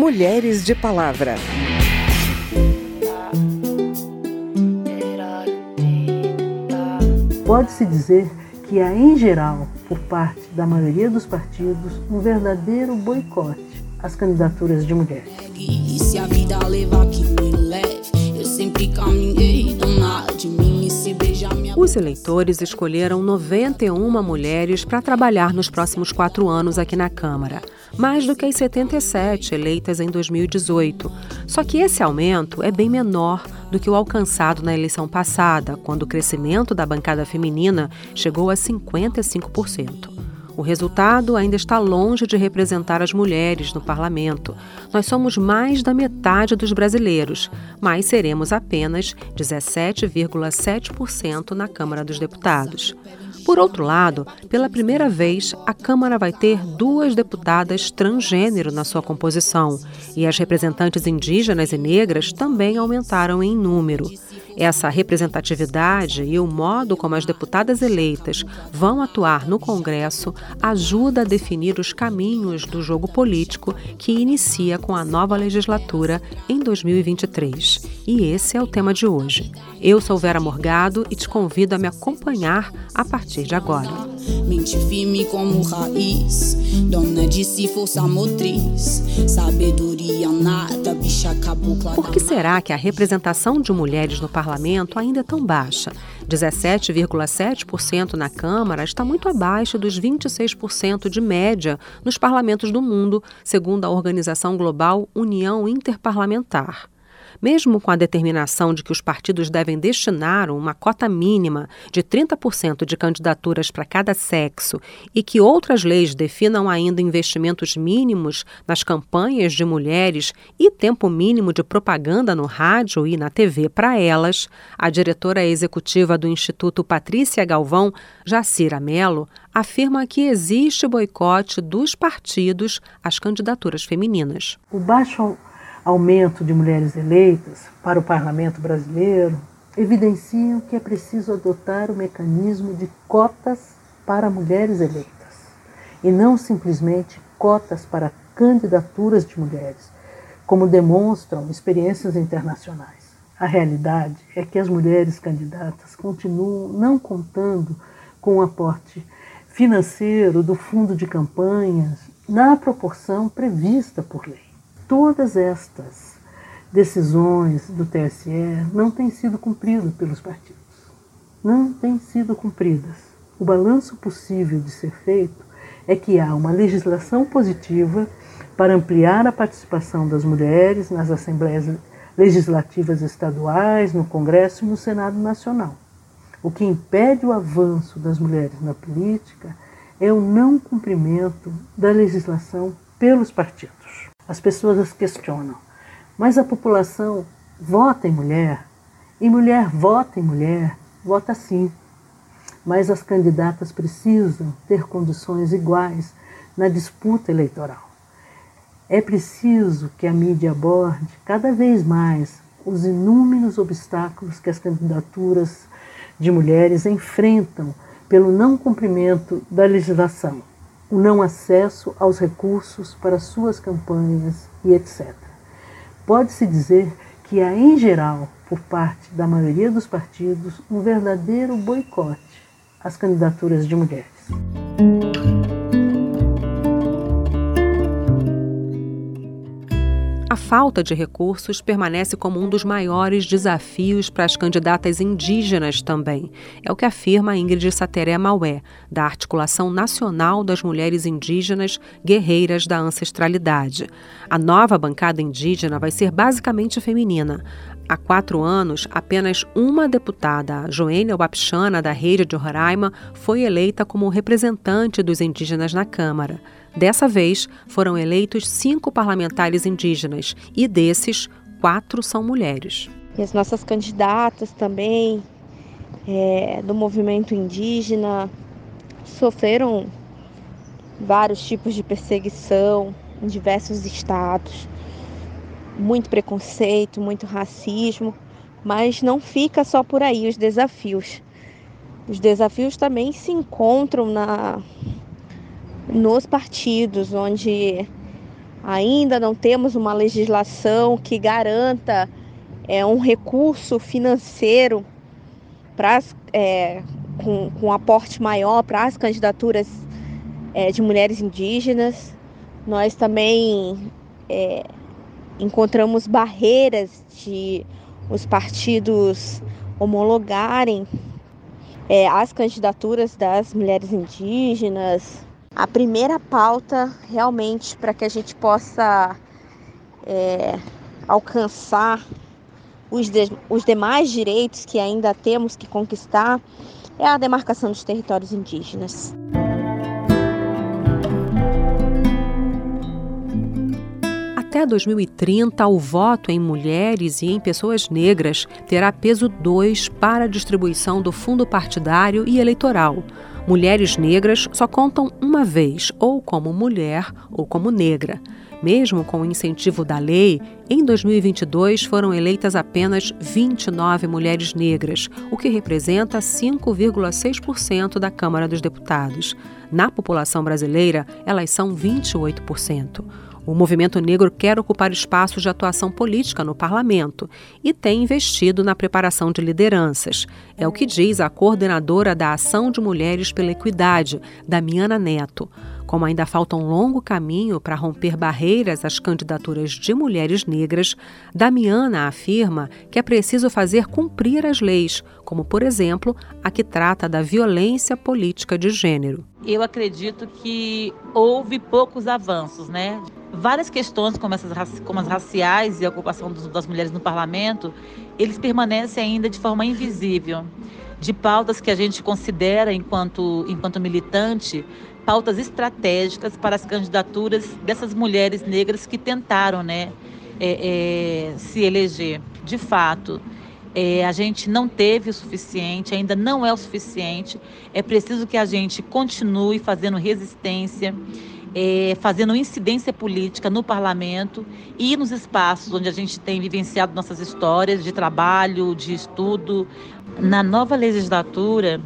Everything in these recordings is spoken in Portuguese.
Mulheres de Palavra. Pode-se dizer que há, em geral, por parte da maioria dos partidos, um verdadeiro boicote às candidaturas de mulheres. E se a vida levar que me leve, eu sempre caminhei do nada de mim Os eleitores escolheram 91 mulheres para trabalhar nos próximos quatro anos aqui na Câmara mais do que as 77 eleitas em 2018. Só que esse aumento é bem menor do que o alcançado na eleição passada, quando o crescimento da bancada feminina chegou a 55%. O resultado ainda está longe de representar as mulheres no parlamento. Nós somos mais da metade dos brasileiros, mas seremos apenas 17,7% na Câmara dos Deputados. Por outro lado, pela primeira vez, a Câmara vai ter duas deputadas transgênero na sua composição, e as representantes indígenas e negras também aumentaram em número. Essa representatividade e o modo como as deputadas eleitas vão atuar no Congresso ajuda a definir os caminhos do jogo político que inicia com a nova legislatura em 2023. E esse é o tema de hoje. Eu sou Vera Morgado e te convido a me acompanhar a partir de agora. Mente firme como raiz, dona de si força motriz, sabedoria nada, bicha cabocla. Por que será que a representação de mulheres no parlamento ainda é tão baixa? 17,7% na Câmara está muito abaixo dos 26% de média nos parlamentos do mundo, segundo a organização global União Interparlamentar. Mesmo com a determinação de que os partidos devem destinar uma cota mínima de 30% de candidaturas para cada sexo e que outras leis definam ainda investimentos mínimos nas campanhas de mulheres e tempo mínimo de propaganda no rádio e na TV para elas, a diretora executiva do Instituto Patrícia Galvão, Jacira Mello, afirma que existe boicote dos partidos às candidaturas femininas. O baixo aumento de mulheres eleitas para o parlamento brasileiro evidenciam que é preciso adotar o mecanismo de cotas para mulheres eleitas e não simplesmente cotas para candidaturas de mulheres, como demonstram experiências internacionais. A realidade é que as mulheres candidatas continuam não contando com o aporte financeiro do fundo de campanhas na proporção prevista por lei. Todas estas decisões do TSE não têm sido cumpridas pelos partidos. Não têm sido cumpridas. O balanço possível de ser feito é que há uma legislação positiva para ampliar a participação das mulheres nas assembleias legislativas estaduais, no Congresso e no Senado Nacional. O que impede o avanço das mulheres na política é o não cumprimento da legislação pelos partidos. As pessoas as questionam. Mas a população vota em mulher, e mulher vota em mulher, vota sim. Mas as candidatas precisam ter condições iguais na disputa eleitoral. É preciso que a mídia aborde cada vez mais os inúmeros obstáculos que as candidaturas de mulheres enfrentam pelo não cumprimento da legislação o não acesso aos recursos para suas campanhas e etc. Pode-se dizer que há, em geral, por parte da maioria dos partidos, um verdadeiro boicote às candidaturas de mulheres. A falta de recursos permanece como um dos maiores desafios para as candidatas indígenas também. É o que afirma Ingrid Sateré Maué, da Articulação Nacional das Mulheres Indígenas Guerreiras da Ancestralidade. A nova bancada indígena vai ser basicamente feminina. Há quatro anos, apenas uma deputada, Joênia Wapchana, da Rede de Roraima, foi eleita como representante dos indígenas na Câmara. Dessa vez, foram eleitos cinco parlamentares indígenas e desses, quatro são mulheres. E as nossas candidatas também é, do movimento indígena sofreram vários tipos de perseguição em diversos estados, muito preconceito, muito racismo, mas não fica só por aí os desafios. Os desafios também se encontram na nos partidos, onde Ainda não temos uma legislação que garanta é, um recurso financeiro para é, com, com um aporte maior para as candidaturas é, de mulheres indígenas. Nós também é, encontramos barreiras de os partidos homologarem é, as candidaturas das mulheres indígenas. A primeira pauta, realmente, para que a gente possa é, alcançar os, de, os demais direitos que ainda temos que conquistar, é a demarcação dos territórios indígenas. Até 2030, o voto em mulheres e em pessoas negras terá peso 2 para a distribuição do fundo partidário e eleitoral. Mulheres negras só contam uma vez, ou como mulher ou como negra. Mesmo com o incentivo da lei, em 2022 foram eleitas apenas 29 mulheres negras, o que representa 5,6% da Câmara dos Deputados. Na população brasileira, elas são 28%. O movimento negro quer ocupar espaços de atuação política no parlamento e tem investido na preparação de lideranças. É o que diz a coordenadora da Ação de Mulheres pela Equidade, Damiana Neto. Como ainda falta um longo caminho para romper barreiras às candidaturas de mulheres negras, Damiana afirma que é preciso fazer cumprir as leis, como, por exemplo, a que trata da violência política de gênero. Eu acredito que houve poucos avanços, né? Várias questões, como, essas, como as raciais e a ocupação dos, das mulheres no parlamento, eles permanecem ainda de forma invisível. De pautas que a gente considera, enquanto, enquanto militante, pautas estratégicas para as candidaturas dessas mulheres negras que tentaram né, é, é, se eleger. De fato, é, a gente não teve o suficiente, ainda não é o suficiente. É preciso que a gente continue fazendo resistência, é, fazendo incidência política no parlamento e nos espaços onde a gente tem vivenciado nossas histórias de trabalho, de estudo. Na nova legislatura,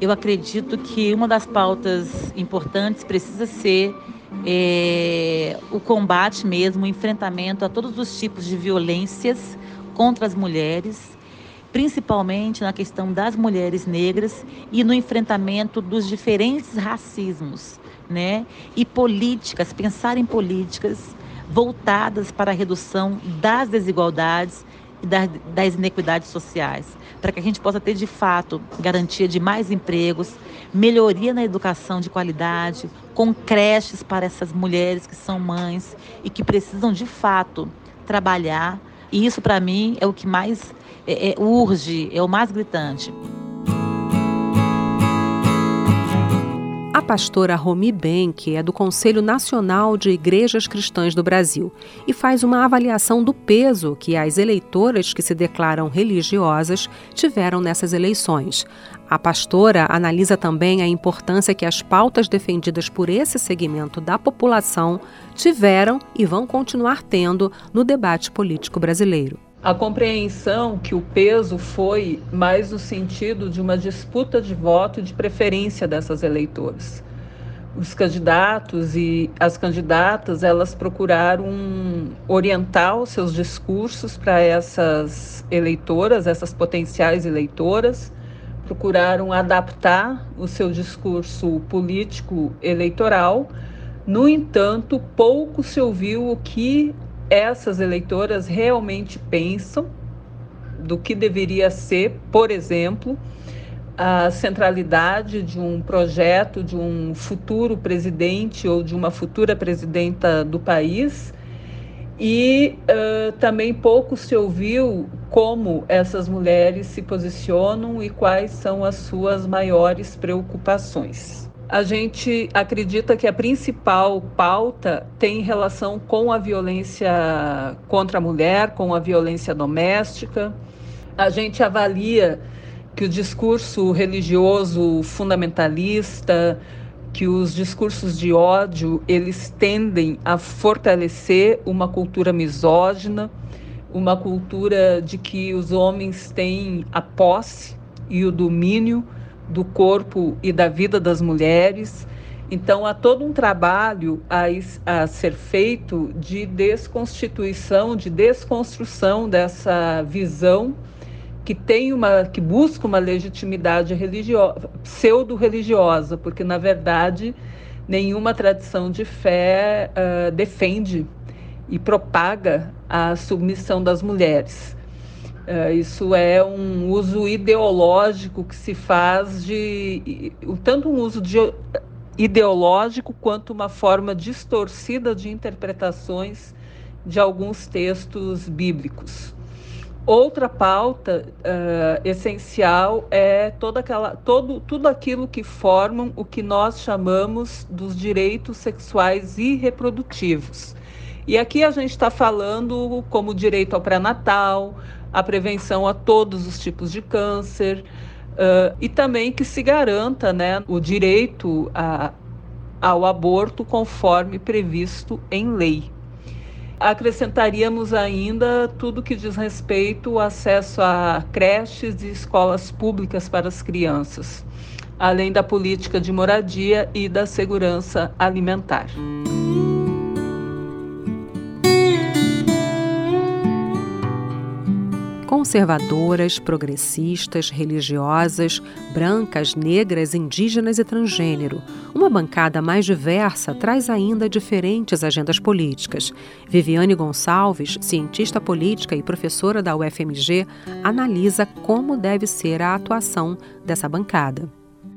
eu acredito que uma das pautas importantes precisa ser é, o combate mesmo, o enfrentamento a todos os tipos de violências contra as mulheres, principalmente na questão das mulheres negras e no enfrentamento dos diferentes racismos, né? E políticas, pensar em políticas voltadas para a redução das desigualdades e das, das inequidades sociais, para que a gente possa ter de fato garantia de mais empregos, melhoria na educação de qualidade, com creches para essas mulheres que são mães e que precisam de fato trabalhar. E isso para mim é o que mais é, é, urge, é o mais gritante. A pastora Romi Benck é do Conselho Nacional de Igrejas Cristãs do Brasil e faz uma avaliação do peso que as eleitoras que se declaram religiosas tiveram nessas eleições. A pastora analisa também a importância que as pautas defendidas por esse segmento da população tiveram e vão continuar tendo no debate político brasileiro a compreensão que o peso foi mais no sentido de uma disputa de voto de preferência dessas eleitoras. Os candidatos e as candidatas, elas procuraram orientar os seus discursos para essas eleitoras, essas potenciais eleitoras, procuraram adaptar o seu discurso político eleitoral. No entanto, pouco se ouviu o que essas eleitoras realmente pensam do que deveria ser, por exemplo, a centralidade de um projeto de um futuro presidente ou de uma futura presidenta do país. E uh, também pouco se ouviu como essas mulheres se posicionam e quais são as suas maiores preocupações a gente acredita que a principal pauta tem relação com a violência contra a mulher, com a violência doméstica. A gente avalia que o discurso religioso fundamentalista, que os discursos de ódio, eles tendem a fortalecer uma cultura misógina, uma cultura de que os homens têm a posse e o domínio do corpo e da vida das mulheres Então, há todo um trabalho a, a, ser feito de desconstituição, de desconstrução dessa visão que tem uma, que busca uma legitimidade religiosa, pseudo-religiosa, porque na verdade nenhuma tradição de fé uh, defende e propaga a submissão das mulheres. Uh, isso é um uso ideológico que se faz de tanto um uso de ideológico quanto uma forma distorcida de interpretações de alguns textos bíblicos. Outra pauta uh, essencial é toda aquela, todo, tudo aquilo que formam o que nós chamamos dos direitos sexuais e reprodutivos. E aqui a gente está falando como direito ao pré-natal, a prevenção a todos os tipos de câncer, Uh, e também que se garanta né, o direito a, ao aborto conforme previsto em lei. Acrescentaríamos ainda tudo que diz respeito ao acesso a creches e escolas públicas para as crianças, além da política de moradia e da segurança alimentar. Conservadoras, progressistas, religiosas, brancas, negras, indígenas e transgênero. Uma bancada mais diversa traz ainda diferentes agendas políticas. Viviane Gonçalves, cientista política e professora da UFMG, analisa como deve ser a atuação dessa bancada.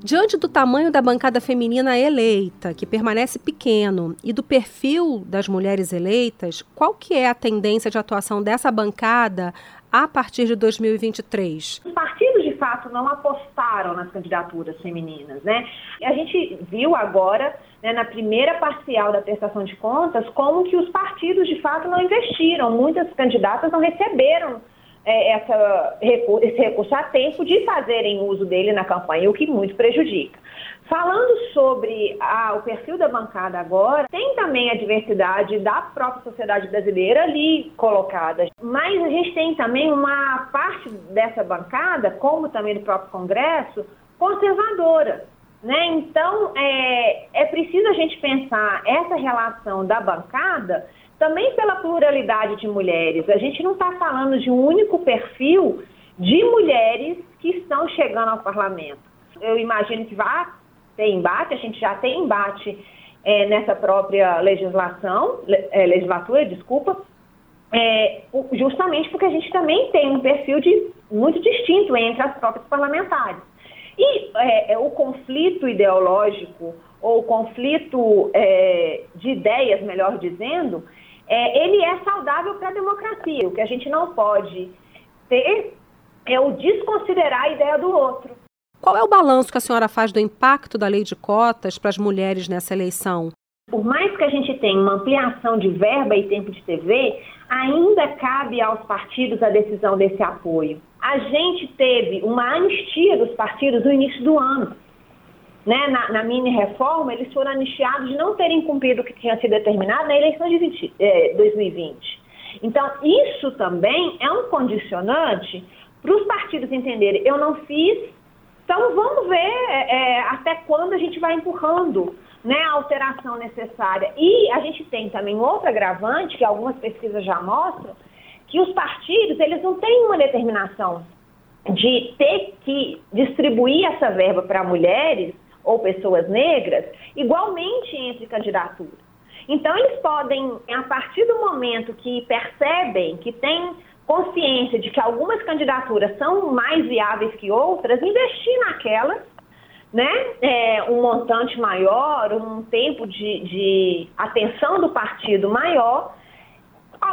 Diante do tamanho da bancada feminina eleita, que permanece pequeno, e do perfil das mulheres eleitas, qual que é a tendência de atuação dessa bancada a partir de 2023? Os partidos, de fato, não apostaram nas candidaturas femininas, né? E a gente viu agora, né, na primeira parcial da prestação de contas, como que os partidos, de fato, não investiram. Muitas candidatas não receberam essa, esse recurso a tempo de fazerem uso dele na campanha, o que muito prejudica. Falando sobre o perfil da bancada agora, tem também a diversidade da própria sociedade brasileira ali colocada. Mas a gente tem também uma parte dessa bancada, como também do próprio Congresso, conservadora. Né? Então, é, é preciso a gente pensar essa relação da bancada também pela pluralidade de mulheres. A gente não está falando de um único perfil de mulheres que estão chegando ao parlamento. Eu imagino que vai ter embate, a gente já tem embate é, nessa própria legislação, é, legislatura, desculpa, é, justamente porque a gente também tem um perfil de, muito distinto entre as próprias parlamentares. E é, é, o conflito ideológico, ou o conflito é, de ideias, melhor dizendo, é, ele é saudável para a democracia. O que a gente não pode ter é o desconsiderar a ideia do outro. Qual é o balanço que a senhora faz do impacto da lei de cotas para as mulheres nessa eleição? Por mais que a gente tenha uma ampliação de verba e tempo de TV, ainda cabe aos partidos a decisão desse apoio. A gente teve uma anistia dos partidos no início do ano né, na, na mini-reforma, eles foram anistiados de não terem cumprido o que tinha sido determinado na eleição de 20, eh, 2020. Então, isso também é um condicionante para os partidos entenderem, eu não fiz, então vamos ver é, até quando a gente vai empurrando né, a alteração necessária. E a gente tem também outro agravante, que algumas pesquisas já mostram, que os partidos eles não têm uma determinação de ter que distribuir essa verba para mulheres ou pessoas negras, igualmente entre candidaturas. Então, eles podem, a partir do momento que percebem, que têm consciência de que algumas candidaturas são mais viáveis que outras, investir naquelas, né? É, um montante maior, um tempo de, de atenção do partido maior,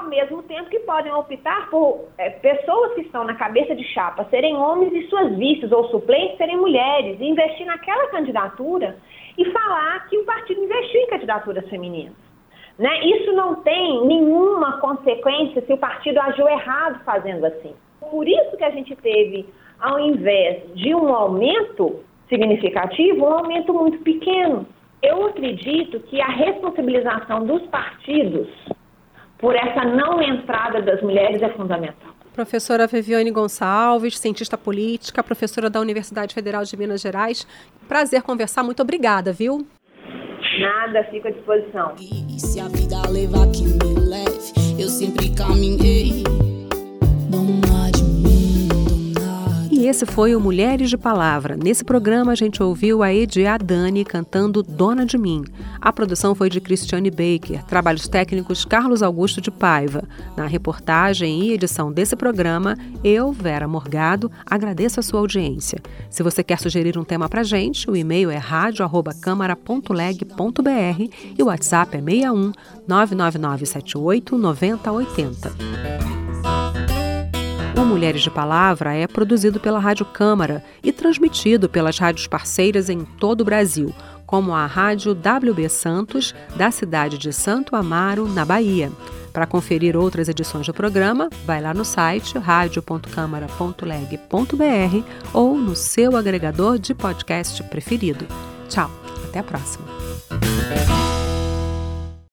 ao mesmo tempo que podem optar por é, pessoas que estão na cabeça de chapa serem homens e suas vistas ou suplentes serem mulheres, e investir naquela candidatura e falar que o partido investiu em candidaturas femininas. Né? Isso não tem nenhuma consequência se o partido agiu errado fazendo assim. Por isso que a gente teve, ao invés de um aumento significativo, um aumento muito pequeno. Eu acredito que a responsabilização dos partidos por essa não entrada das mulheres é fundamental. Professora Viviane Gonçalves, cientista política, professora da Universidade Federal de Minas Gerais. Prazer conversar, muito obrigada, viu? Nada, fico à disposição. E se a vida levar que me leve, eu sempre caminhei. Esse foi o Mulheres de Palavra. Nesse programa a gente ouviu a Edi Adani cantando Dona de Mim. A produção foi de Cristiane Baker, trabalhos técnicos Carlos Augusto de Paiva. Na reportagem e edição desse programa, eu, Vera Morgado, agradeço a sua audiência. Se você quer sugerir um tema pra gente, o e-mail é radio@câmara.leg.br e o WhatsApp é 61 999 78 9080. O Mulheres de Palavra é produzido pela Rádio Câmara e transmitido pelas rádios parceiras em todo o Brasil, como a Rádio WB Santos, da cidade de Santo Amaro, na Bahia. Para conferir outras edições do programa, vai lá no site radio.câmara.leg.br ou no seu agregador de podcast preferido. Tchau, até a próxima.